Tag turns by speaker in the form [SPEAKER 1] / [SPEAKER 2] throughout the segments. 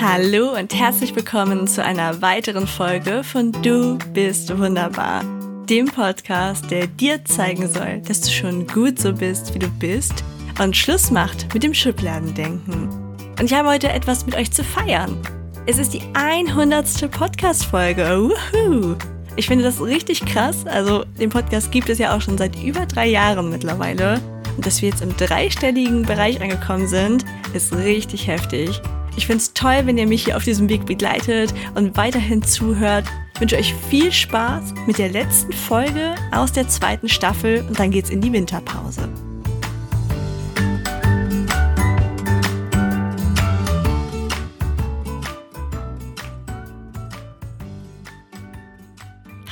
[SPEAKER 1] Hallo und herzlich willkommen zu einer weiteren Folge von Du bist wunderbar, dem Podcast, der dir zeigen soll, dass du schon gut so bist, wie du bist und Schluss macht mit dem Schubladendenken. Und ich habe heute etwas mit euch zu feiern. Es ist die 100. Podcast-Folge. Ich finde das richtig krass. Also, den Podcast gibt es ja auch schon seit über drei Jahren mittlerweile. Und dass wir jetzt im dreistelligen Bereich angekommen sind, ist richtig heftig. Ich finde es toll, wenn ihr mich hier auf diesem Weg begleitet und weiterhin zuhört. Ich wünsche euch viel Spaß mit der letzten Folge aus der zweiten Staffel und dann geht's in die Winterpause.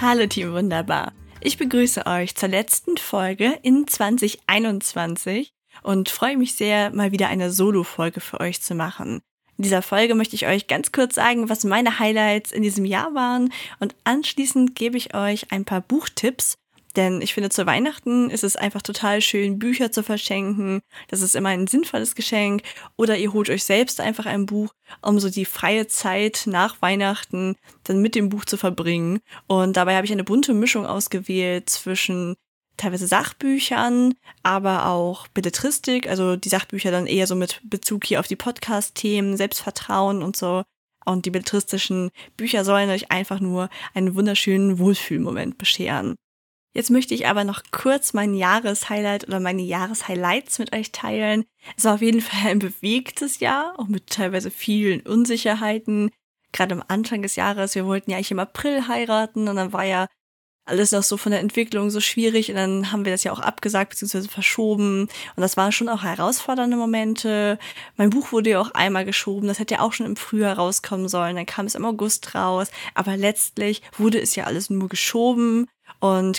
[SPEAKER 1] Hallo Team Wunderbar. Ich begrüße euch zur letzten Folge in 2021 und freue mich sehr, mal wieder eine Solo-Folge für euch zu machen. In dieser Folge möchte ich euch ganz kurz sagen, was meine Highlights in diesem Jahr waren und anschließend gebe ich euch ein paar Buchtipps, denn ich finde, zu Weihnachten ist es einfach total schön, Bücher zu verschenken. Das ist immer ein sinnvolles Geschenk. Oder ihr holt euch selbst einfach ein Buch, um so die freie Zeit nach Weihnachten dann mit dem Buch zu verbringen. Und dabei habe ich eine bunte Mischung ausgewählt zwischen teilweise Sachbüchern, aber auch Belletristik, also die Sachbücher dann eher so mit Bezug hier auf die Podcast-Themen, Selbstvertrauen und so. Und die belletristischen Bücher sollen euch einfach nur einen wunderschönen Wohlfühlmoment bescheren. Jetzt möchte ich aber noch kurz mein Jahreshighlight oder meine Jahreshighlights mit euch teilen. Es war auf jeden Fall ein bewegtes Jahr, auch mit teilweise vielen Unsicherheiten. Gerade am Anfang des Jahres, wir wollten ja eigentlich im April heiraten und dann war ja alles noch so von der Entwicklung so schwierig und dann haben wir das ja auch abgesagt bzw. verschoben und das waren schon auch herausfordernde Momente. Mein Buch wurde ja auch einmal geschoben, das hätte ja auch schon im Frühjahr rauskommen sollen, dann kam es im August raus, aber letztlich wurde es ja alles nur geschoben und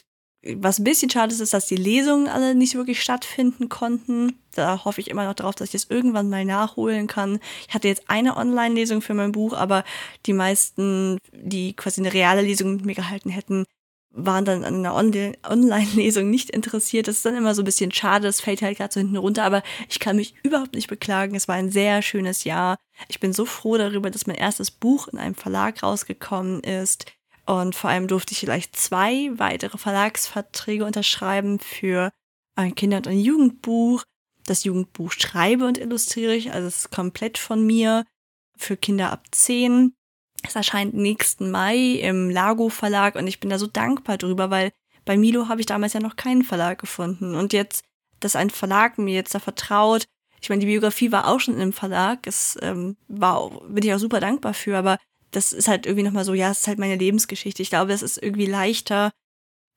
[SPEAKER 1] was ein bisschen schade ist, ist, dass die Lesungen alle nicht wirklich stattfinden konnten. Da hoffe ich immer noch darauf, dass ich das irgendwann mal nachholen kann. Ich hatte jetzt eine Online-Lesung für mein Buch, aber die meisten, die quasi eine reale Lesung mit mir gehalten hätten, waren dann an einer Online-Lesung nicht interessiert. Das ist dann immer so ein bisschen schade, das fällt halt gerade so hinten runter, aber ich kann mich überhaupt nicht beklagen. Es war ein sehr schönes Jahr. Ich bin so froh darüber, dass mein erstes Buch in einem Verlag rausgekommen ist. Und vor allem durfte ich vielleicht zwei weitere Verlagsverträge unterschreiben für ein Kinder- und ein Jugendbuch. Das Jugendbuch schreibe und illustriere ich, also es ist komplett von mir für Kinder ab zehn. Es erscheint nächsten Mai im Lago Verlag und ich bin da so dankbar drüber, weil bei Milo habe ich damals ja noch keinen Verlag gefunden. Und jetzt, dass ein Verlag mir jetzt da vertraut, ich meine, die Biografie war auch schon einem Verlag, es ähm, war, bin ich auch super dankbar für, aber das ist halt irgendwie nochmal so, ja, es ist halt meine Lebensgeschichte. Ich glaube, es ist irgendwie leichter,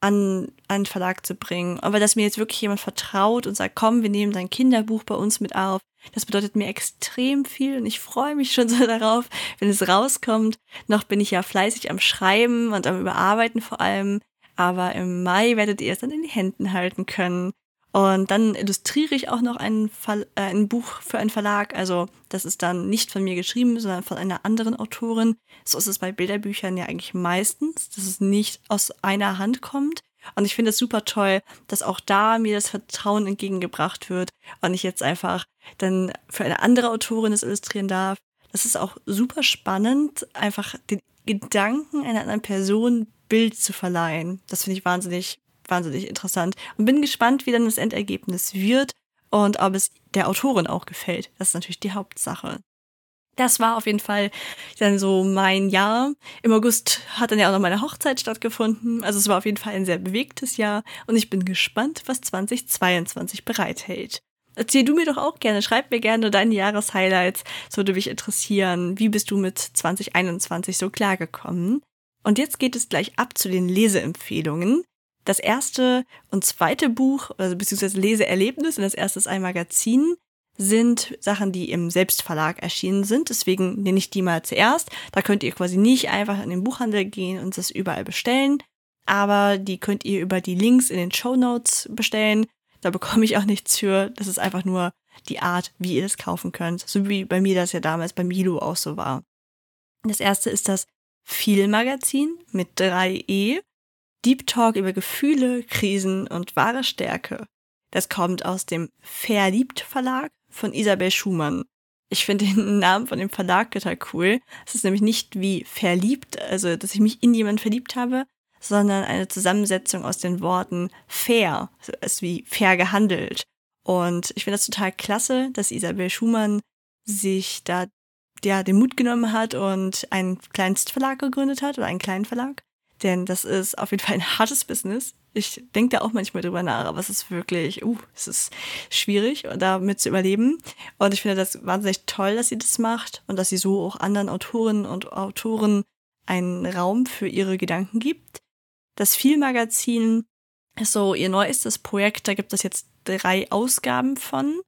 [SPEAKER 1] an einen Verlag zu bringen. Aber dass mir jetzt wirklich jemand vertraut und sagt, komm, wir nehmen dein Kinderbuch bei uns mit auf, das bedeutet mir extrem viel und ich freue mich schon so darauf, wenn es rauskommt. Noch bin ich ja fleißig am Schreiben und am Überarbeiten vor allem. Aber im Mai werdet ihr es dann in die Händen halten können. Und dann illustriere ich auch noch ein, Fall, äh, ein Buch für einen Verlag. Also das ist dann nicht von mir geschrieben, sondern von einer anderen Autorin. So ist es bei Bilderbüchern ja eigentlich meistens, dass es nicht aus einer Hand kommt. Und ich finde es super toll, dass auch da mir das Vertrauen entgegengebracht wird und ich jetzt einfach dann für eine andere Autorin das illustrieren darf. Das ist auch super spannend, einfach den Gedanken einer anderen Person Bild zu verleihen. Das finde ich wahnsinnig wahnsinnig interessant und bin gespannt, wie dann das Endergebnis wird und ob es der Autorin auch gefällt. Das ist natürlich die Hauptsache. Das war auf jeden Fall dann so mein Jahr. Im August hat dann ja auch noch meine Hochzeit stattgefunden. Also es war auf jeden Fall ein sehr bewegtes Jahr und ich bin gespannt, was 2022 bereithält. Erzähl du mir doch auch gerne, schreib mir gerne deine Jahreshighlights, so würde mich interessieren. Wie bist du mit 2021 so klargekommen? Und jetzt geht es gleich ab zu den Leseempfehlungen. Das erste und zweite Buch, also beziehungsweise Leseerlebnis und das erste ist ein Magazin, sind Sachen, die im Selbstverlag erschienen sind. Deswegen nenne ich die mal zuerst. Da könnt ihr quasi nicht einfach in den Buchhandel gehen und das überall bestellen. Aber die könnt ihr über die Links in den Show Notes bestellen. Da bekomme ich auch nichts für. Das ist einfach nur die Art, wie ihr es kaufen könnt. So wie bei mir das ja damals bei Milo auch so war. Das erste ist das Viel-Magazin mit 3e. Deep Talk über Gefühle, Krisen und wahre Stärke. Das kommt aus dem Verliebt Verlag von Isabel Schumann. Ich finde den Namen von dem Verlag total cool. Es ist nämlich nicht wie verliebt, also dass ich mich in jemanden verliebt habe, sondern eine Zusammensetzung aus den Worten fair, also ist wie fair gehandelt. Und ich finde das total klasse, dass Isabel Schumann sich da ja, den Mut genommen hat und einen Kleinstverlag gegründet hat oder einen kleinen Verlag. Denn das ist auf jeden Fall ein hartes Business. Ich denke da auch manchmal drüber nach, aber es ist wirklich, uh, es ist schwierig, damit zu überleben. Und ich finde das wahnsinnig toll, dass sie das macht und dass sie so auch anderen Autorinnen und Autoren einen Raum für ihre Gedanken gibt. Das Vielmagazin ist so ihr neuestes Projekt. Da gibt es jetzt drei Ausgaben von.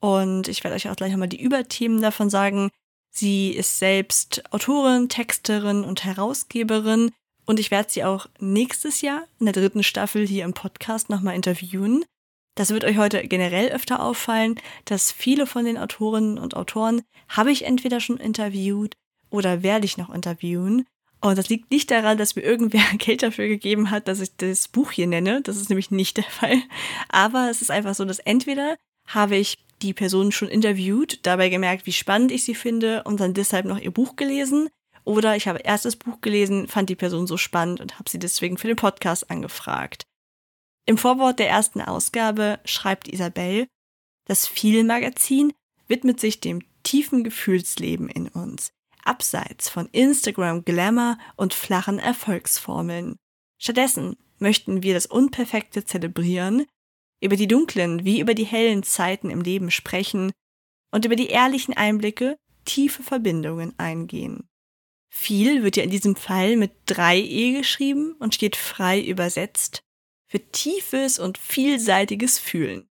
[SPEAKER 1] Und ich werde euch auch gleich nochmal die Überthemen davon sagen. Sie ist selbst Autorin, Texterin und Herausgeberin. Und ich werde sie auch nächstes Jahr in der dritten Staffel hier im Podcast nochmal interviewen. Das wird euch heute generell öfter auffallen, dass viele von den Autorinnen und Autoren habe ich entweder schon interviewt oder werde ich noch interviewen. Und das liegt nicht daran, dass mir irgendwer Geld dafür gegeben hat, dass ich das Buch hier nenne. Das ist nämlich nicht der Fall. Aber es ist einfach so, dass entweder habe ich die Person schon interviewt, dabei gemerkt, wie spannend ich sie finde und dann deshalb noch ihr Buch gelesen. Oder ich habe erst das Buch gelesen, fand die Person so spannend und habe sie deswegen für den Podcast angefragt. Im Vorwort der ersten Ausgabe schreibt Isabel, das Viel-Magazin widmet sich dem tiefen Gefühlsleben in uns abseits von Instagram Glamour und flachen Erfolgsformeln. Stattdessen möchten wir das Unperfekte zelebrieren, über die dunklen wie über die hellen Zeiten im Leben sprechen und über die ehrlichen Einblicke tiefe Verbindungen eingehen. Viel wird ja in diesem Fall mit drei E geschrieben und steht frei übersetzt für tiefes und vielseitiges Fühlen.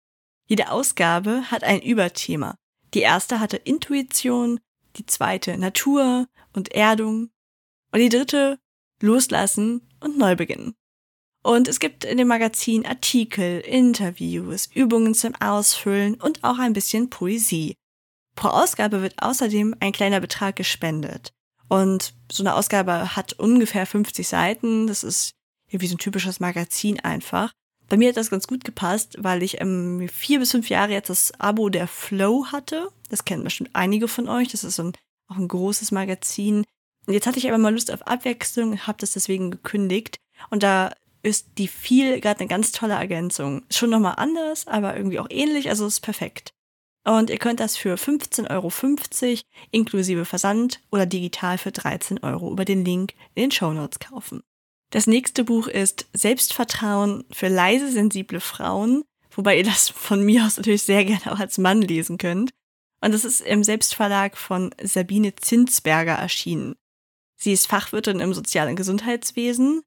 [SPEAKER 1] Jede Ausgabe hat ein Überthema. Die erste hatte Intuition, die zweite Natur und Erdung und die dritte Loslassen und Neubeginn. Und es gibt in dem Magazin Artikel, Interviews, Übungen zum Ausfüllen und auch ein bisschen Poesie. Pro Ausgabe wird außerdem ein kleiner Betrag gespendet. Und so eine Ausgabe hat ungefähr 50 Seiten. Das ist wie so ein typisches Magazin einfach. Bei mir hat das ganz gut gepasst, weil ich ähm, vier bis fünf Jahre jetzt das Abo der Flow hatte. Das kennen bestimmt einige von euch. Das ist so ein, auch ein großes Magazin. Und jetzt hatte ich aber mal Lust auf Abwechslung habe das deswegen gekündigt. Und da ist die viel gerade eine ganz tolle Ergänzung. Schon nochmal anders, aber irgendwie auch ähnlich, also ist perfekt. Und ihr könnt das für 15,50 Euro inklusive Versand oder digital für 13 Euro über den Link in den Show Notes kaufen. Das nächste Buch ist Selbstvertrauen für leise sensible Frauen, wobei ihr das von mir aus natürlich sehr gerne auch als Mann lesen könnt. Und das ist im Selbstverlag von Sabine Zinsberger erschienen. Sie ist Fachwirtin im sozialen Gesundheitswesen,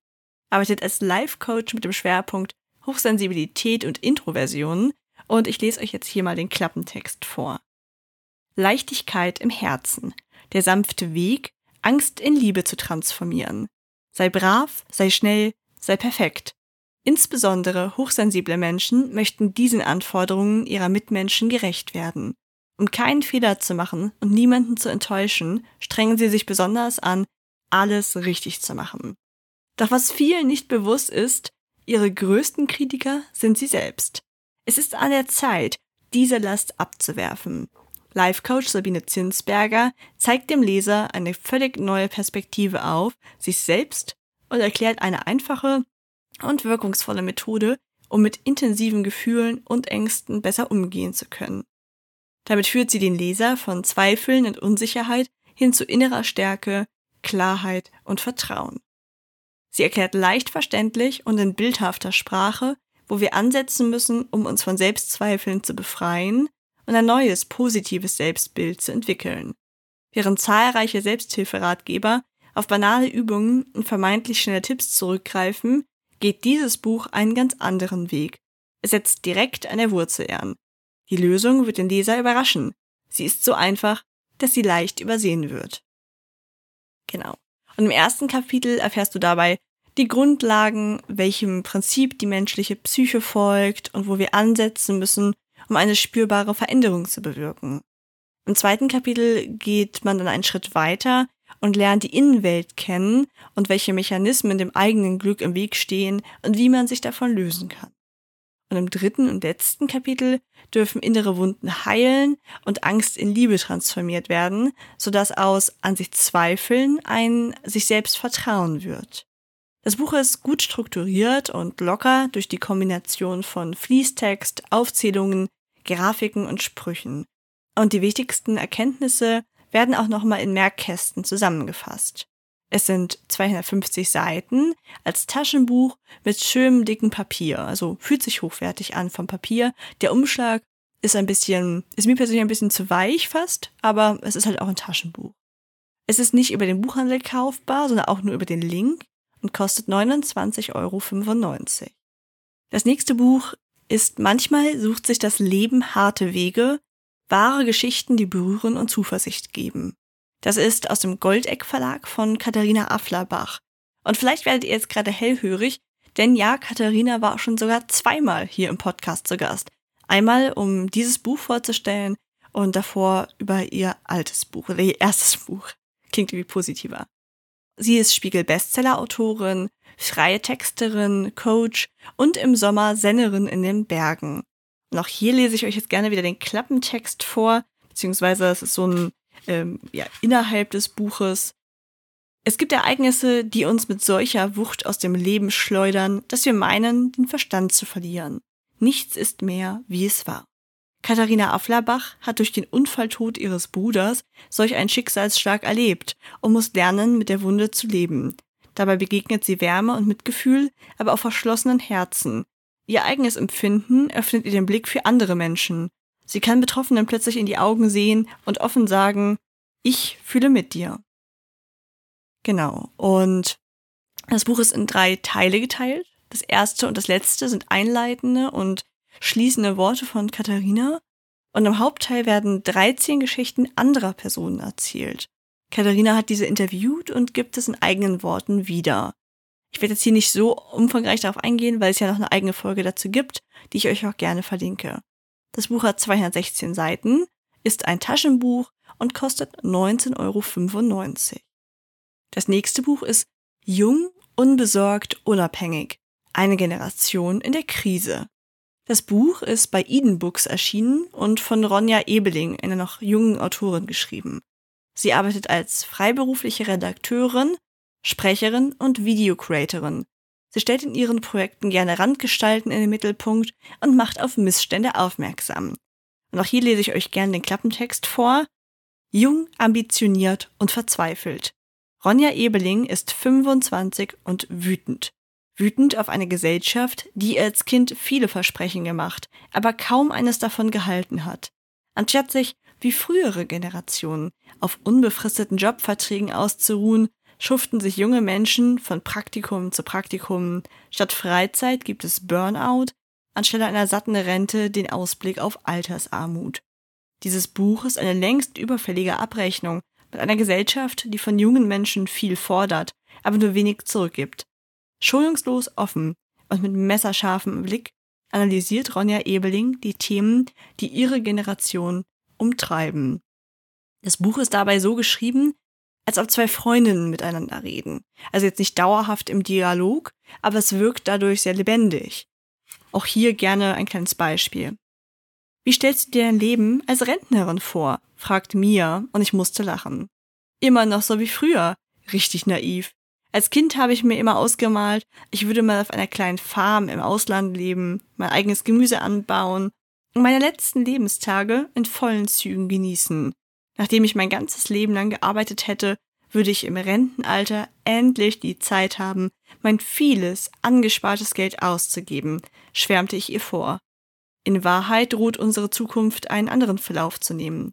[SPEAKER 1] arbeitet als Life-Coach mit dem Schwerpunkt Hochsensibilität und Introversion und ich lese euch jetzt hier mal den Klappentext vor. Leichtigkeit im Herzen, der sanfte Weg, Angst in Liebe zu transformieren. Sei brav, sei schnell, sei perfekt. Insbesondere hochsensible Menschen möchten diesen Anforderungen ihrer Mitmenschen gerecht werden. Um keinen Fehler zu machen und niemanden zu enttäuschen, strengen sie sich besonders an, alles richtig zu machen. Doch was vielen nicht bewusst ist, ihre größten Kritiker sind sie selbst. Es ist an der Zeit, diese Last abzuwerfen. Life-Coach Sabine Zinsberger zeigt dem Leser eine völlig neue Perspektive auf, sich selbst und erklärt eine einfache und wirkungsvolle Methode, um mit intensiven Gefühlen und Ängsten besser umgehen zu können. Damit führt sie den Leser von Zweifeln und Unsicherheit hin zu innerer Stärke, Klarheit und Vertrauen. Sie erklärt leicht verständlich und in bildhafter Sprache, wo wir ansetzen müssen, um uns von Selbstzweifeln zu befreien und ein neues, positives Selbstbild zu entwickeln. Während zahlreiche Selbsthilferatgeber auf banale Übungen und vermeintlich schnelle Tipps zurückgreifen, geht dieses Buch einen ganz anderen Weg. Es setzt direkt an der Wurzel an. Die Lösung wird den Leser überraschen. Sie ist so einfach, dass sie leicht übersehen wird. Genau. Und im ersten Kapitel erfährst du dabei die Grundlagen, welchem Prinzip die menschliche Psyche folgt und wo wir ansetzen müssen, um eine spürbare Veränderung zu bewirken. Im zweiten Kapitel geht man dann einen Schritt weiter und lernt die Innenwelt kennen und welche Mechanismen dem eigenen Glück im Weg stehen und wie man sich davon lösen kann. Und im dritten und letzten Kapitel dürfen innere Wunden heilen und Angst in Liebe transformiert werden, sodass aus an sich Zweifeln ein sich selbst Vertrauen wird. Das Buch ist gut strukturiert und locker durch die Kombination von Fließtext, Aufzählungen, Grafiken und Sprüchen. Und die wichtigsten Erkenntnisse werden auch nochmal in Merkkästen zusammengefasst. Es sind 250 Seiten als Taschenbuch mit schönem dicken Papier. Also fühlt sich hochwertig an vom Papier. Der Umschlag ist ein bisschen, ist mir persönlich ein bisschen zu weich fast, aber es ist halt auch ein Taschenbuch. Es ist nicht über den Buchhandel kaufbar, sondern auch nur über den Link und kostet 29,95 Euro. Das nächste Buch ist Manchmal sucht sich das Leben harte Wege, wahre Geschichten, die berühren und Zuversicht geben. Das ist aus dem Goldeck Verlag von Katharina Afflerbach. Und vielleicht werdet ihr jetzt gerade hellhörig, denn ja, Katharina war schon sogar zweimal hier im Podcast zu Gast. Einmal, um dieses Buch vorzustellen und davor über ihr altes Buch oder ihr erstes Buch. Klingt irgendwie positiver. Sie ist Spiegel-Bestseller-Autorin, freie Texterin, Coach und im Sommer Sennerin in den Bergen. Und auch hier lese ich euch jetzt gerne wieder den Klappentext vor, beziehungsweise es ist so ein, ähm, ja, innerhalb des Buches. Es gibt Ereignisse, die uns mit solcher Wucht aus dem Leben schleudern, dass wir meinen, den Verstand zu verlieren. Nichts ist mehr, wie es war. Katharina Afflerbach hat durch den Unfalltod ihres Bruders solch einen Schicksalsschlag erlebt und muss lernen, mit der Wunde zu leben. Dabei begegnet sie Wärme und Mitgefühl, aber auch verschlossenen Herzen. Ihr eigenes Empfinden öffnet ihr den Blick für andere Menschen. Sie kann Betroffenen plötzlich in die Augen sehen und offen sagen, ich fühle mit dir. Genau. Und das Buch ist in drei Teile geteilt. Das erste und das letzte sind einleitende und schließende Worte von Katharina und im Hauptteil werden 13 Geschichten anderer Personen erzählt. Katharina hat diese interviewt und gibt es in eigenen Worten wieder. Ich werde jetzt hier nicht so umfangreich darauf eingehen, weil es ja noch eine eigene Folge dazu gibt, die ich euch auch gerne verlinke. Das Buch hat 216 Seiten, ist ein Taschenbuch und kostet 19,95 Euro. Das nächste Buch ist Jung, unbesorgt, unabhängig. Eine Generation in der Krise. Das Buch ist bei Eden Books erschienen und von Ronja Ebeling, einer noch jungen Autorin, geschrieben. Sie arbeitet als freiberufliche Redakteurin, Sprecherin und Videocreatorin. Sie stellt in ihren Projekten gerne Randgestalten in den Mittelpunkt und macht auf Missstände aufmerksam. Und auch hier lese ich euch gerne den Klappentext vor. Jung, ambitioniert und verzweifelt. Ronja Ebeling ist 25 und wütend wütend auf eine Gesellschaft, die als Kind viele Versprechen gemacht, aber kaum eines davon gehalten hat. Anstatt sich, wie frühere Generationen, auf unbefristeten Jobverträgen auszuruhen, schuften sich junge Menschen von Praktikum zu Praktikum. Statt Freizeit gibt es Burnout, anstelle einer satten Rente den Ausblick auf Altersarmut. Dieses Buch ist eine längst überfällige Abrechnung mit einer Gesellschaft, die von jungen Menschen viel fordert, aber nur wenig zurückgibt. Schonungslos offen und mit messerscharfem Blick analysiert Ronja Ebeling die Themen, die ihre Generation umtreiben. Das Buch ist dabei so geschrieben, als ob zwei Freundinnen miteinander reden. Also jetzt nicht dauerhaft im Dialog, aber es wirkt dadurch sehr lebendig. Auch hier gerne ein kleines Beispiel. Wie stellst du dir dein Leben als Rentnerin vor? fragt Mia und ich musste lachen. Immer noch so wie früher. Richtig naiv. Als Kind habe ich mir immer ausgemalt, ich würde mal auf einer kleinen Farm im Ausland leben, mein eigenes Gemüse anbauen und meine letzten Lebenstage in vollen Zügen genießen. Nachdem ich mein ganzes Leben lang gearbeitet hätte, würde ich im Rentenalter endlich die Zeit haben, mein vieles angespartes Geld auszugeben, schwärmte ich ihr vor. In Wahrheit droht unsere Zukunft einen anderen Verlauf zu nehmen.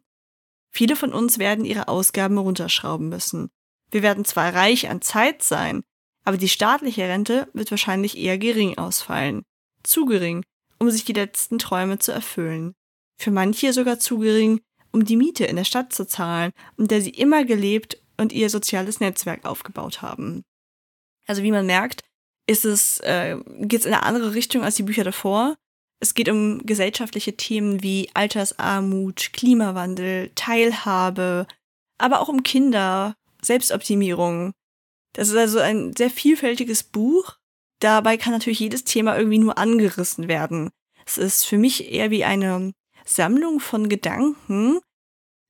[SPEAKER 1] Viele von uns werden ihre Ausgaben runterschrauben müssen. Wir werden zwar reich an Zeit sein, aber die staatliche Rente wird wahrscheinlich eher gering ausfallen. Zu gering, um sich die letzten Träume zu erfüllen. Für manche sogar zu gering, um die Miete in der Stadt zu zahlen, in der sie immer gelebt und ihr soziales Netzwerk aufgebaut haben. Also wie man merkt, ist es, äh, geht es in eine andere Richtung als die Bücher davor. Es geht um gesellschaftliche Themen wie Altersarmut, Klimawandel, Teilhabe, aber auch um Kinder, Selbstoptimierung. Das ist also ein sehr vielfältiges Buch. Dabei kann natürlich jedes Thema irgendwie nur angerissen werden. Es ist für mich eher wie eine Sammlung von Gedanken.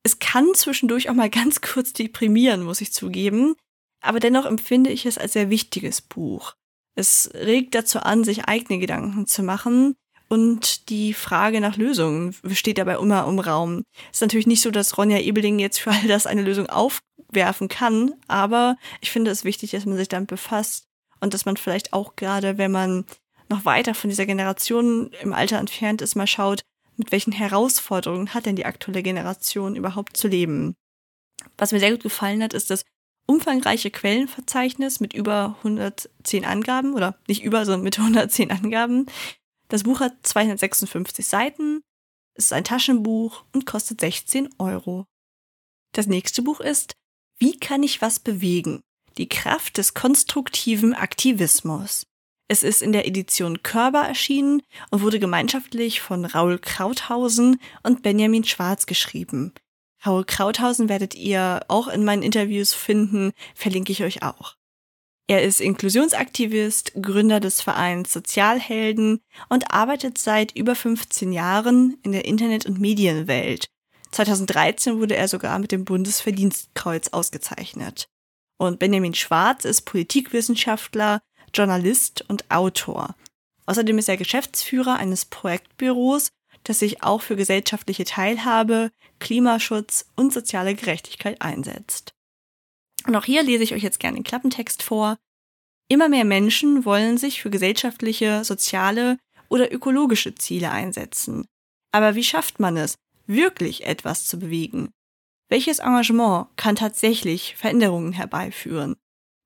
[SPEAKER 1] Es kann zwischendurch auch mal ganz kurz deprimieren, muss ich zugeben, aber dennoch empfinde ich es als sehr wichtiges Buch. Es regt dazu an, sich eigene Gedanken zu machen und die Frage nach Lösungen steht dabei immer im Raum. Ist natürlich nicht so, dass Ronja Ebeling jetzt für all das eine Lösung aufwerfen kann, aber ich finde es wichtig, dass man sich damit befasst und dass man vielleicht auch gerade, wenn man noch weiter von dieser Generation im Alter entfernt ist, mal schaut, mit welchen Herausforderungen hat denn die aktuelle Generation überhaupt zu leben. Was mir sehr gut gefallen hat, ist das umfangreiche Quellenverzeichnis mit über 110 Angaben oder nicht über, sondern mit 110 Angaben. Das Buch hat 256 Seiten, ist ein Taschenbuch und kostet 16 Euro. Das nächste Buch ist Wie kann ich was bewegen? Die Kraft des konstruktiven Aktivismus. Es ist in der Edition Körber erschienen und wurde gemeinschaftlich von Raul Krauthausen und Benjamin Schwarz geschrieben. Raul Krauthausen werdet ihr auch in meinen Interviews finden, verlinke ich euch auch. Er ist Inklusionsaktivist, Gründer des Vereins Sozialhelden und arbeitet seit über 15 Jahren in der Internet- und Medienwelt. 2013 wurde er sogar mit dem Bundesverdienstkreuz ausgezeichnet. Und Benjamin Schwarz ist Politikwissenschaftler, Journalist und Autor. Außerdem ist er Geschäftsführer eines Projektbüros, das sich auch für gesellschaftliche Teilhabe, Klimaschutz und soziale Gerechtigkeit einsetzt. Und auch hier lese ich euch jetzt gerne den Klappentext vor. Immer mehr Menschen wollen sich für gesellschaftliche, soziale oder ökologische Ziele einsetzen. Aber wie schafft man es, wirklich etwas zu bewegen? Welches Engagement kann tatsächlich Veränderungen herbeiführen?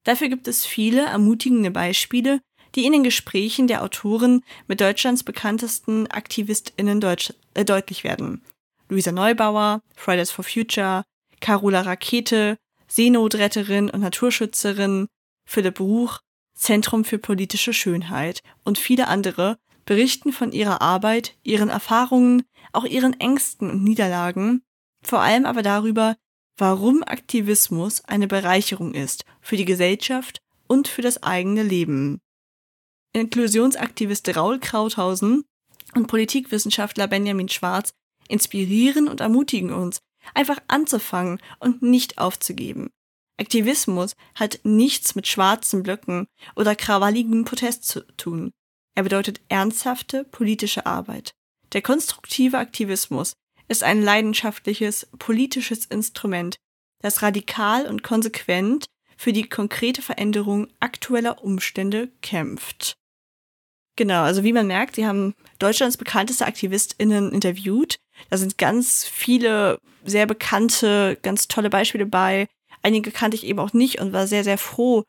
[SPEAKER 1] Dafür gibt es viele ermutigende Beispiele, die in den Gesprächen der Autoren mit Deutschlands bekanntesten AktivistInnen Deutsch, äh, deutlich werden. Luisa Neubauer, Fridays for Future, Carola Rakete, Seenotretterin und Naturschützerin, Philipp Ruch, Zentrum für politische Schönheit und viele andere berichten von ihrer Arbeit, ihren Erfahrungen, auch ihren Ängsten und Niederlagen, vor allem aber darüber, warum Aktivismus eine Bereicherung ist für die Gesellschaft und für das eigene Leben. Inklusionsaktivist Raul Krauthausen und Politikwissenschaftler Benjamin Schwarz inspirieren und ermutigen uns, einfach anzufangen und nicht aufzugeben. Aktivismus hat nichts mit schwarzen Blöcken oder krawalligem Protest zu tun. Er bedeutet ernsthafte politische Arbeit. Der konstruktive Aktivismus ist ein leidenschaftliches politisches Instrument, das radikal und konsequent für die konkrete Veränderung aktueller Umstände kämpft. Genau, also wie man merkt, sie haben Deutschlands bekannteste AktivistInnen interviewt. Da sind ganz viele sehr bekannte, ganz tolle Beispiele bei. Einige kannte ich eben auch nicht und war sehr, sehr froh,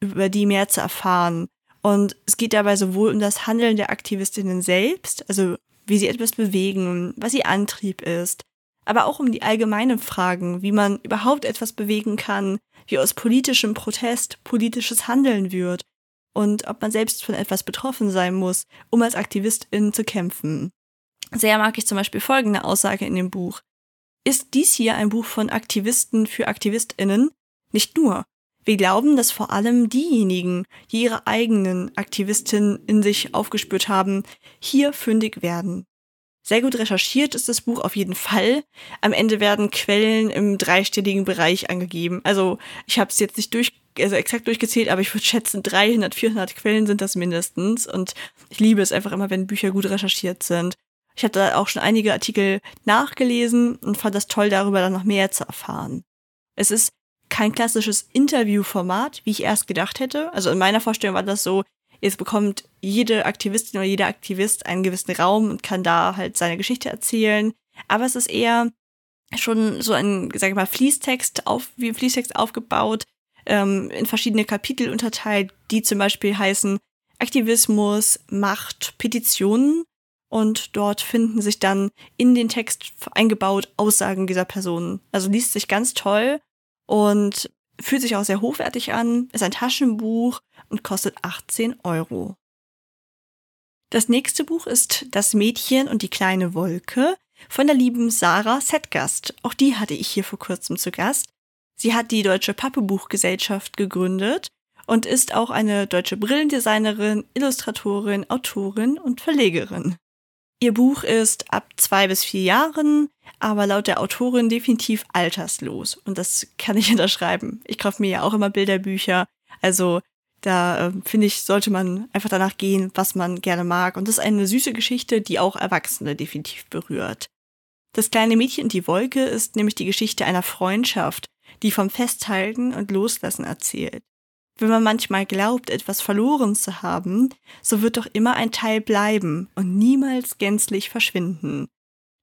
[SPEAKER 1] über die mehr zu erfahren. Und es geht dabei sowohl um das Handeln der AktivistInnen selbst, also wie sie etwas bewegen, was ihr Antrieb ist, aber auch um die allgemeinen Fragen, wie man überhaupt etwas bewegen kann, wie aus politischem Protest politisches Handeln wird und ob man selbst von etwas betroffen sein muss, um als Aktivistin zu kämpfen. Sehr mag ich zum Beispiel folgende Aussage in dem Buch. Ist dies hier ein Buch von Aktivisten für Aktivistinnen? Nicht nur. Wir glauben, dass vor allem diejenigen, die ihre eigenen Aktivistinnen in sich aufgespürt haben, hier fündig werden. Sehr gut recherchiert ist das Buch auf jeden Fall. Am Ende werden Quellen im dreistelligen Bereich angegeben. Also ich habe es jetzt nicht durch, also exakt durchgezählt, aber ich würde schätzen, 300, 400 Quellen sind das mindestens. Und ich liebe es einfach immer, wenn Bücher gut recherchiert sind. Ich hatte auch schon einige Artikel nachgelesen und fand das toll, darüber dann noch mehr zu erfahren. Es ist kein klassisches Interviewformat, wie ich erst gedacht hätte. Also in meiner Vorstellung war das so, jetzt bekommt jede Aktivistin oder jeder Aktivist einen gewissen Raum und kann da halt seine Geschichte erzählen. Aber es ist eher schon so ein, sag ich mal, Fließtext auf, wie Fließtext aufgebaut, ähm, in verschiedene Kapitel unterteilt, die zum Beispiel heißen Aktivismus, Macht, Petitionen. Und dort finden sich dann in den Text eingebaut Aussagen dieser Personen. Also liest sich ganz toll und fühlt sich auch sehr hochwertig an, ist ein Taschenbuch und kostet 18 Euro. Das nächste Buch ist Das Mädchen und die kleine Wolke von der lieben Sarah Setgast. Auch die hatte ich hier vor kurzem zu Gast. Sie hat die Deutsche Pappebuchgesellschaft gegründet und ist auch eine deutsche Brillendesignerin, Illustratorin, Autorin und Verlegerin. Ihr Buch ist ab zwei bis vier Jahren, aber laut der Autorin definitiv alterslos. Und das kann ich unterschreiben. Ich kaufe mir ja auch immer Bilderbücher. Also da äh, finde ich, sollte man einfach danach gehen, was man gerne mag. Und das ist eine süße Geschichte, die auch Erwachsene definitiv berührt. Das kleine Mädchen und die Wolke ist nämlich die Geschichte einer Freundschaft, die vom Festhalten und Loslassen erzählt. Wenn man manchmal glaubt, etwas verloren zu haben, so wird doch immer ein Teil bleiben und niemals gänzlich verschwinden.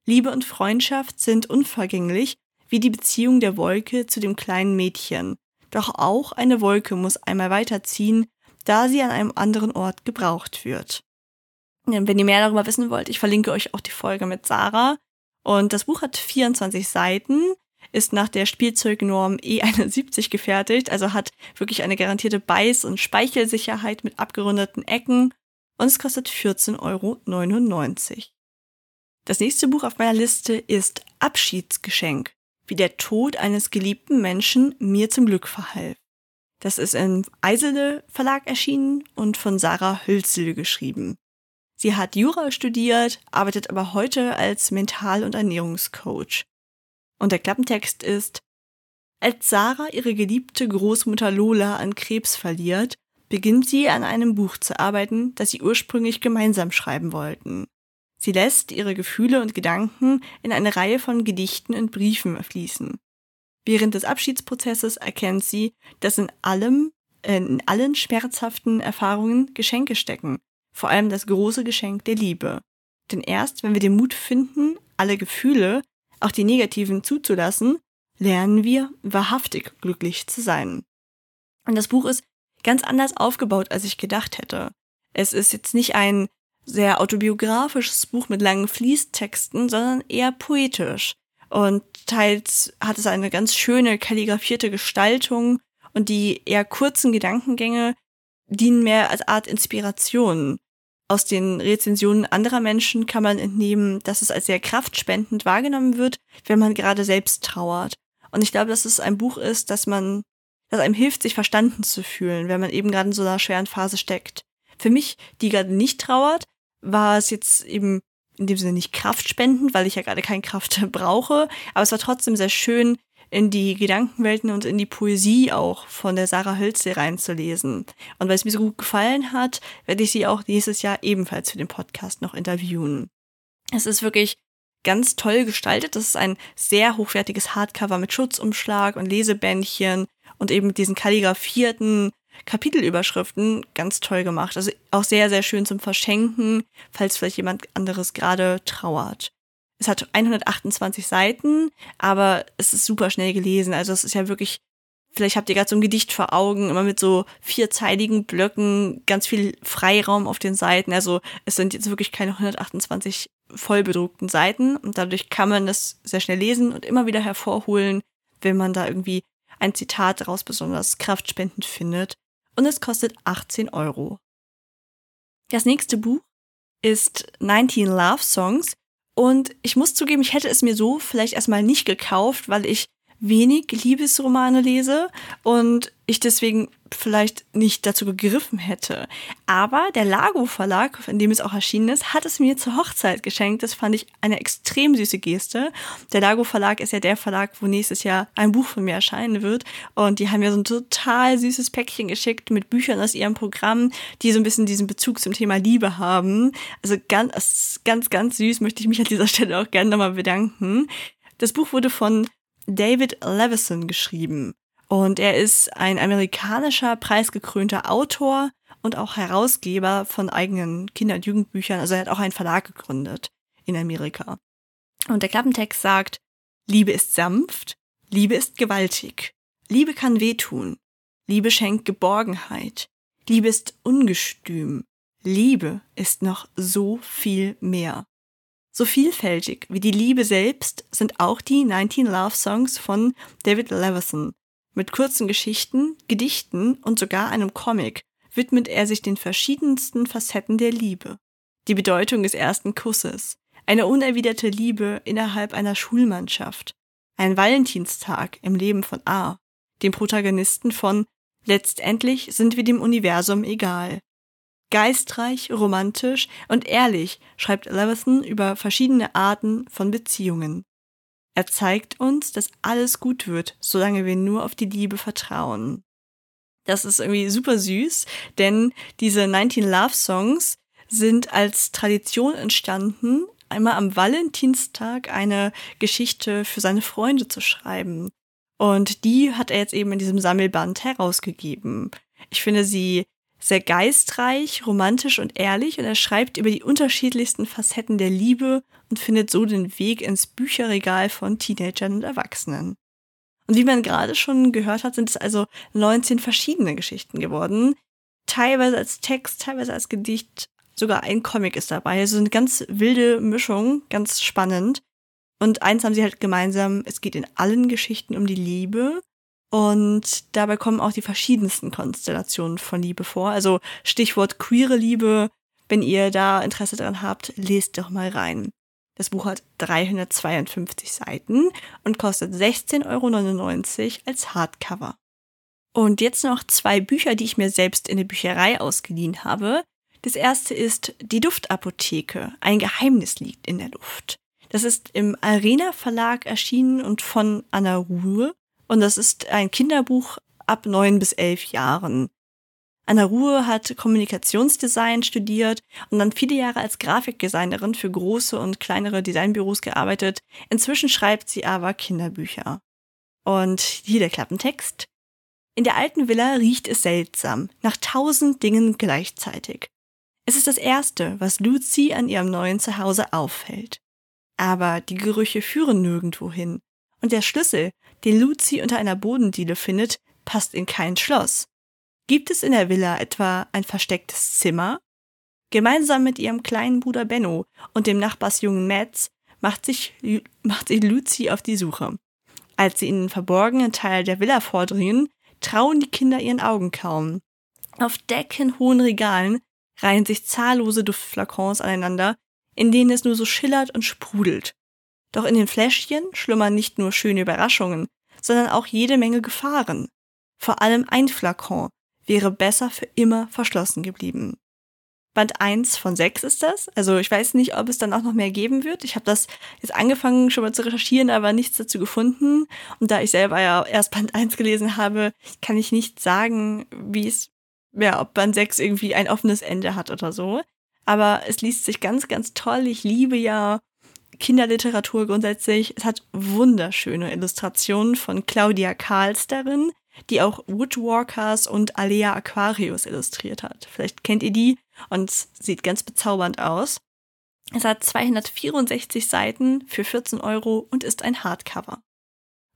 [SPEAKER 1] Liebe und Freundschaft sind unvergänglich, wie die Beziehung der Wolke zu dem kleinen Mädchen. Doch auch eine Wolke muss einmal weiterziehen, da sie an einem anderen Ort gebraucht wird. Wenn ihr mehr darüber wissen wollt, ich verlinke euch auch die Folge mit Sarah. Und das Buch hat 24 Seiten, ist nach der Spielzeugnorm E71 gefertigt, also hat wirklich eine garantierte Beiß- und Speichelsicherheit mit abgerundeten Ecken und es kostet 14,99 Euro. Das nächste Buch auf meiner Liste ist Abschiedsgeschenk, wie der Tod eines geliebten Menschen mir zum Glück verhalf. Das ist im Eisele Verlag erschienen und von Sarah Hülsel geschrieben. Sie hat Jura studiert, arbeitet aber heute als Mental- und Ernährungscoach. Und der Klappentext ist, als Sarah ihre geliebte Großmutter Lola an Krebs verliert, beginnt sie an einem Buch zu arbeiten, das sie ursprünglich gemeinsam schreiben wollten. Sie lässt ihre Gefühle und Gedanken in eine Reihe von Gedichten und Briefen fließen. Während des Abschiedsprozesses erkennt sie, dass in allem, äh, in allen schmerzhaften Erfahrungen Geschenke stecken, vor allem das große Geschenk der Liebe. Denn erst wenn wir den Mut finden, alle Gefühle, auch die negativen, zuzulassen, lernen wir wahrhaftig glücklich zu sein. Und das Buch ist ganz anders aufgebaut, als ich gedacht hätte. Es ist jetzt nicht ein sehr autobiografisches Buch mit langen Fließtexten, sondern eher poetisch. Und teils hat es eine ganz schöne kalligrafierte Gestaltung und die eher kurzen Gedankengänge dienen mehr als Art Inspiration. Aus den Rezensionen anderer Menschen kann man entnehmen, dass es als sehr kraftspendend wahrgenommen wird, wenn man gerade selbst trauert. Und ich glaube, dass es ein Buch ist, das man, das einem hilft, sich verstanden zu fühlen, wenn man eben gerade in so einer schweren Phase steckt. Für mich, die gerade nicht trauert, war es jetzt eben in dem Sinne nicht kraftspendend, weil ich ja gerade keine Kraft brauche, aber es war trotzdem sehr schön, in die Gedankenwelten und in die Poesie auch von der Sarah Hölze reinzulesen. Und weil es mir so gut gefallen hat, werde ich sie auch nächstes Jahr ebenfalls für den Podcast noch interviewen. Es ist wirklich ganz toll gestaltet. Das ist ein sehr hochwertiges Hardcover mit Schutzumschlag und Lesebändchen und eben mit diesen kalligrafierten Kapitelüberschriften ganz toll gemacht. Also auch sehr, sehr schön zum Verschenken, falls vielleicht jemand anderes gerade trauert. Es hat 128 Seiten, aber es ist super schnell gelesen. Also es ist ja wirklich, vielleicht habt ihr gerade so ein Gedicht vor Augen, immer mit so vierzeiligen Blöcken, ganz viel Freiraum auf den Seiten. Also es sind jetzt wirklich keine 128 voll bedruckten Seiten und dadurch kann man das sehr schnell lesen und immer wieder hervorholen, wenn man da irgendwie ein Zitat daraus besonders kraftspendend findet. Und es kostet 18 Euro. Das nächste Buch ist 19 Love Songs und ich muss zugeben, ich hätte es mir so vielleicht erstmal nicht gekauft, weil ich wenig Liebesromane lese und ich deswegen vielleicht nicht dazu gegriffen hätte. Aber der Lago Verlag, in dem es auch erschienen ist, hat es mir zur Hochzeit geschenkt. Das fand ich eine extrem süße Geste. Der Lago Verlag ist ja der Verlag, wo nächstes Jahr ein Buch von mir erscheinen wird. Und die haben mir so ein total süßes Päckchen geschickt mit Büchern aus ihrem Programm, die so ein bisschen diesen Bezug zum Thema Liebe haben. Also ganz, ganz, ganz süß möchte ich mich an dieser Stelle auch gerne nochmal bedanken. Das Buch wurde von David Levison geschrieben. Und er ist ein amerikanischer preisgekrönter Autor und auch Herausgeber von eigenen Kinder- und Jugendbüchern. Also er hat auch einen Verlag gegründet in Amerika. Und der Klappentext sagt, Liebe ist sanft, Liebe ist gewaltig, Liebe kann wehtun, Liebe schenkt Geborgenheit, Liebe ist ungestüm, Liebe ist noch so viel mehr. So vielfältig wie die Liebe selbst sind auch die 19 Love Songs von David Levison. Mit kurzen Geschichten, Gedichten und sogar einem Comic widmet er sich den verschiedensten Facetten der Liebe. Die Bedeutung des ersten Kusses, eine unerwiderte Liebe innerhalb einer Schulmannschaft, ein Valentinstag im Leben von A, dem Protagonisten von Letztendlich sind wir dem Universum egal. Geistreich, romantisch und ehrlich schreibt Levithan über verschiedene Arten von Beziehungen. Er zeigt uns, dass alles gut wird, solange wir nur auf die Liebe vertrauen. Das ist irgendwie super süß, denn diese 19 Love Songs sind als Tradition entstanden, einmal am Valentinstag eine Geschichte für seine Freunde zu schreiben. Und die hat er jetzt eben in diesem Sammelband herausgegeben. Ich finde sie sehr geistreich, romantisch und ehrlich und er schreibt über die unterschiedlichsten Facetten der Liebe und findet so den Weg ins Bücherregal von Teenagern und Erwachsenen. Und wie man gerade schon gehört hat, sind es also 19 verschiedene Geschichten geworden. Teilweise als Text, teilweise als Gedicht, sogar ein Comic ist dabei. Also eine ganz wilde Mischung, ganz spannend. Und eins haben sie halt gemeinsam, es geht in allen Geschichten um die Liebe. Und dabei kommen auch die verschiedensten Konstellationen von Liebe vor. Also Stichwort queere Liebe. Wenn ihr da Interesse daran habt, lest doch mal rein. Das Buch hat 352 Seiten und kostet 16,99 Euro als Hardcover. Und jetzt noch zwei Bücher, die ich mir selbst in der Bücherei ausgeliehen habe. Das erste ist Die Duftapotheke. Ein Geheimnis liegt in der Luft. Das ist im Arena Verlag erschienen und von Anna Ruhe. Und das ist ein Kinderbuch ab neun bis elf Jahren. Anna Ruhe hat Kommunikationsdesign studiert und dann viele Jahre als Grafikdesignerin für große und kleinere Designbüros gearbeitet. Inzwischen schreibt sie aber Kinderbücher. Und hier der Klappentext. In der alten Villa riecht es seltsam, nach tausend Dingen gleichzeitig. Es ist das Erste, was Lucy an ihrem neuen Zuhause auffällt. Aber die Gerüche führen nirgendwo hin. Und der Schlüssel, den Lucy unter einer Bodendiele findet, passt in kein Schloss. Gibt es in der Villa etwa ein verstecktes Zimmer? Gemeinsam mit ihrem kleinen Bruder Benno und dem Nachbarsjungen Mads macht sich, macht sich Lucy auf die Suche. Als sie in den verborgenen Teil der Villa vordringen, trauen die Kinder ihren Augen kaum. Auf deckenhohen Regalen reihen sich zahllose Duftflakons aneinander, in denen es nur so schillert und sprudelt. Doch in den Fläschchen schlummern nicht nur schöne Überraschungen, sondern auch jede Menge Gefahren. Vor allem ein Flakon wäre besser für immer verschlossen geblieben. Band 1 von 6 ist das. Also ich weiß nicht, ob es dann auch noch mehr geben wird. Ich habe das jetzt angefangen schon mal zu recherchieren, aber nichts dazu gefunden. Und da ich selber ja erst Band 1 gelesen habe, kann ich nicht sagen, wie es ja, ob Band 6 irgendwie ein offenes Ende hat oder so. Aber es liest sich ganz, ganz toll. Ich liebe ja Kinderliteratur grundsätzlich. Es hat wunderschöne Illustrationen von Claudia Karls darin, die auch Woodwalkers und Alea Aquarius illustriert hat. Vielleicht kennt ihr die und sieht ganz bezaubernd aus. Es hat 264 Seiten für 14 Euro und ist ein Hardcover.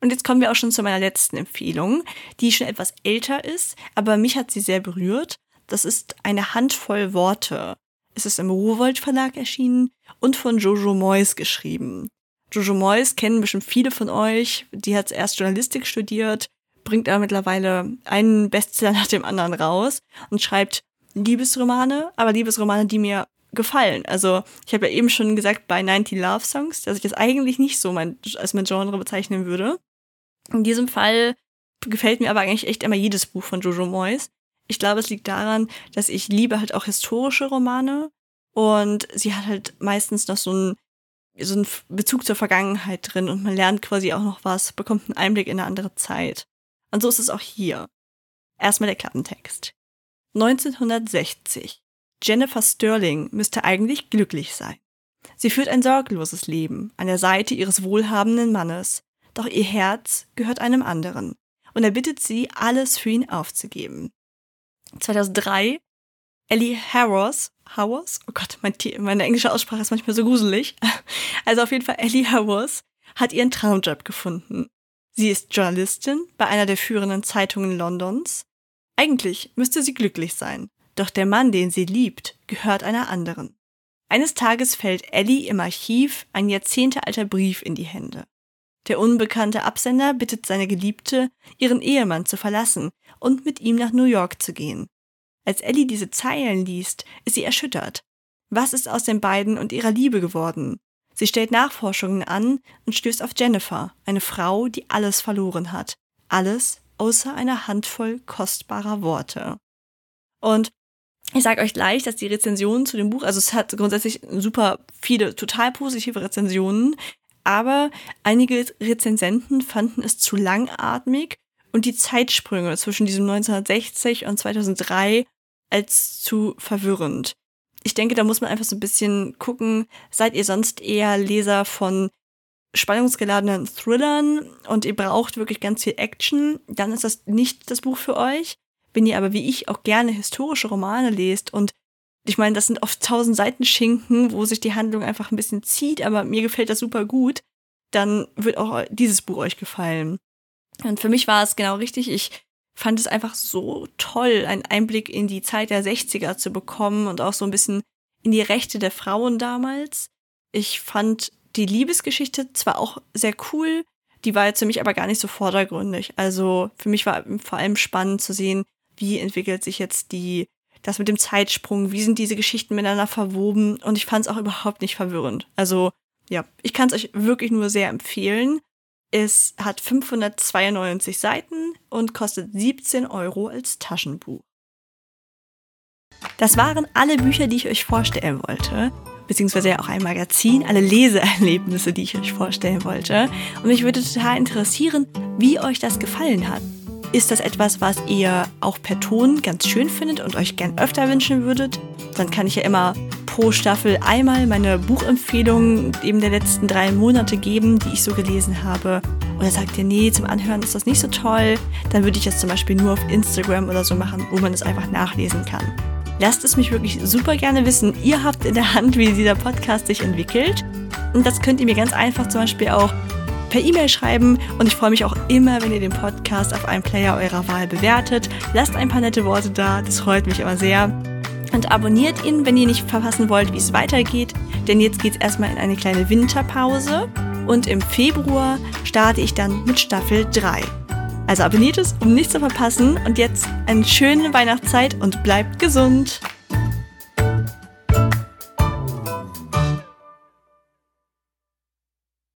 [SPEAKER 1] Und jetzt kommen wir auch schon zu meiner letzten Empfehlung, die schon etwas älter ist, aber mich hat sie sehr berührt. Das ist eine Handvoll Worte. Es ist im Rowold Verlag erschienen und von Jojo Moyes geschrieben. Jojo Moyes kennen bestimmt viele von euch. Die hat erst Journalistik studiert, bringt aber mittlerweile einen Bestseller nach dem anderen raus und schreibt Liebesromane, aber Liebesromane, die mir gefallen. Also ich habe ja eben schon gesagt bei 90 Love Songs, dass ich das eigentlich nicht so mein, als mein Genre bezeichnen würde. In diesem Fall gefällt mir aber eigentlich echt immer jedes Buch von Jojo Moyes. Ich glaube, es liegt daran, dass ich liebe halt auch historische Romane und sie hat halt meistens noch so einen, so einen Bezug zur Vergangenheit drin und man lernt quasi auch noch was, bekommt einen Einblick in eine andere Zeit. Und so ist es auch hier. Erstmal der Klappentext. 1960. Jennifer Sterling müsste eigentlich glücklich sein. Sie führt ein sorgloses Leben an der Seite ihres wohlhabenden Mannes, doch ihr Herz gehört einem anderen und er bittet sie, alles für ihn aufzugeben. 2003 Ellie Harrows, Harrows, oh Gott, mein, meine englische Aussprache ist manchmal so gruselig. Also auf jeden Fall Ellie Harrows hat ihren Traumjob gefunden. Sie ist Journalistin bei einer der führenden Zeitungen Londons. Eigentlich müsste sie glücklich sein, doch der Mann, den sie liebt, gehört einer anderen. Eines Tages fällt Ellie im Archiv ein jahrzehntealter Brief in die Hände. Der unbekannte Absender bittet seine Geliebte, ihren Ehemann zu verlassen und mit ihm nach New York zu gehen. Als Ellie diese Zeilen liest, ist sie erschüttert. Was ist aus den beiden und ihrer Liebe geworden? Sie stellt Nachforschungen an und stößt auf Jennifer, eine Frau, die alles verloren hat. Alles außer einer Handvoll kostbarer Worte. Und Ich sage euch gleich, dass die Rezensionen zu dem Buch, also es hat grundsätzlich super viele total positive Rezensionen, aber einige Rezensenten fanden es zu langatmig und die Zeitsprünge zwischen diesem 1960 und 2003 als zu verwirrend. Ich denke, da muss man einfach so ein bisschen gucken, seid ihr sonst eher Leser von spannungsgeladenen Thrillern und ihr braucht wirklich ganz viel Action, dann ist das nicht das Buch für euch. Wenn ihr aber wie ich auch gerne historische Romane lest und ich meine, das sind oft tausend Seiten Schinken, wo sich die Handlung einfach ein bisschen zieht, aber mir gefällt das super gut, dann wird auch dieses Buch euch gefallen. Und für mich war es genau richtig. Ich fand es einfach so toll, einen Einblick in die Zeit der 60er zu bekommen und auch so ein bisschen in die Rechte der Frauen damals. Ich fand die Liebesgeschichte zwar auch sehr cool, die war jetzt für mich aber gar nicht so vordergründig. Also für mich war vor allem spannend zu sehen, wie entwickelt sich jetzt die, das mit dem Zeitsprung, wie sind diese Geschichten miteinander verwoben und ich fand es auch überhaupt nicht verwirrend. Also ja, ich kann es euch wirklich nur sehr empfehlen. Es hat 592 Seiten und kostet 17 Euro als Taschenbuch. Das waren alle Bücher, die ich euch vorstellen wollte beziehungsweise ja auch ein Magazin, alle Leseerlebnisse, die ich euch vorstellen wollte. Und mich würde total interessieren, wie euch das gefallen hat. Ist das etwas, was ihr auch per Ton ganz schön findet und euch gern öfter wünschen würdet? Dann kann ich ja immer pro Staffel einmal meine Buchempfehlungen eben der letzten drei Monate geben, die ich so gelesen habe. Oder sagt ihr, nee, zum Anhören ist das nicht so toll, dann würde ich das zum Beispiel nur auf Instagram oder so machen, wo man es einfach nachlesen kann. Lasst es mich wirklich super gerne wissen. Ihr habt in der Hand, wie dieser Podcast sich entwickelt. Und das könnt ihr mir ganz einfach zum Beispiel auch per E-Mail schreiben. Und ich freue mich auch immer, wenn ihr den Podcast auf einem Player eurer Wahl bewertet. Lasst ein paar nette Worte da, das freut mich immer sehr. Und abonniert ihn, wenn ihr nicht verpassen wollt, wie es weitergeht. Denn jetzt geht es erstmal in eine kleine Winterpause. Und im Februar starte ich dann mit Staffel 3. Also abonniert es, um nichts zu verpassen. Und jetzt eine schöne Weihnachtszeit und bleibt gesund.